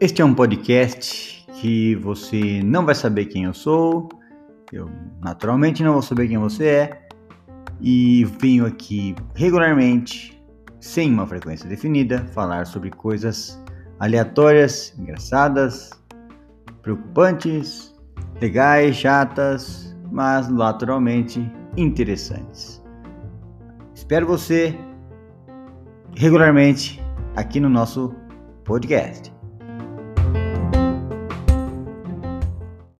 Este é um podcast que você não vai saber quem eu sou, eu naturalmente não vou saber quem você é, e venho aqui regularmente, sem uma frequência definida, falar sobre coisas aleatórias, engraçadas, preocupantes, legais, chatas, mas naturalmente interessantes. Espero você regularmente aqui no nosso podcast.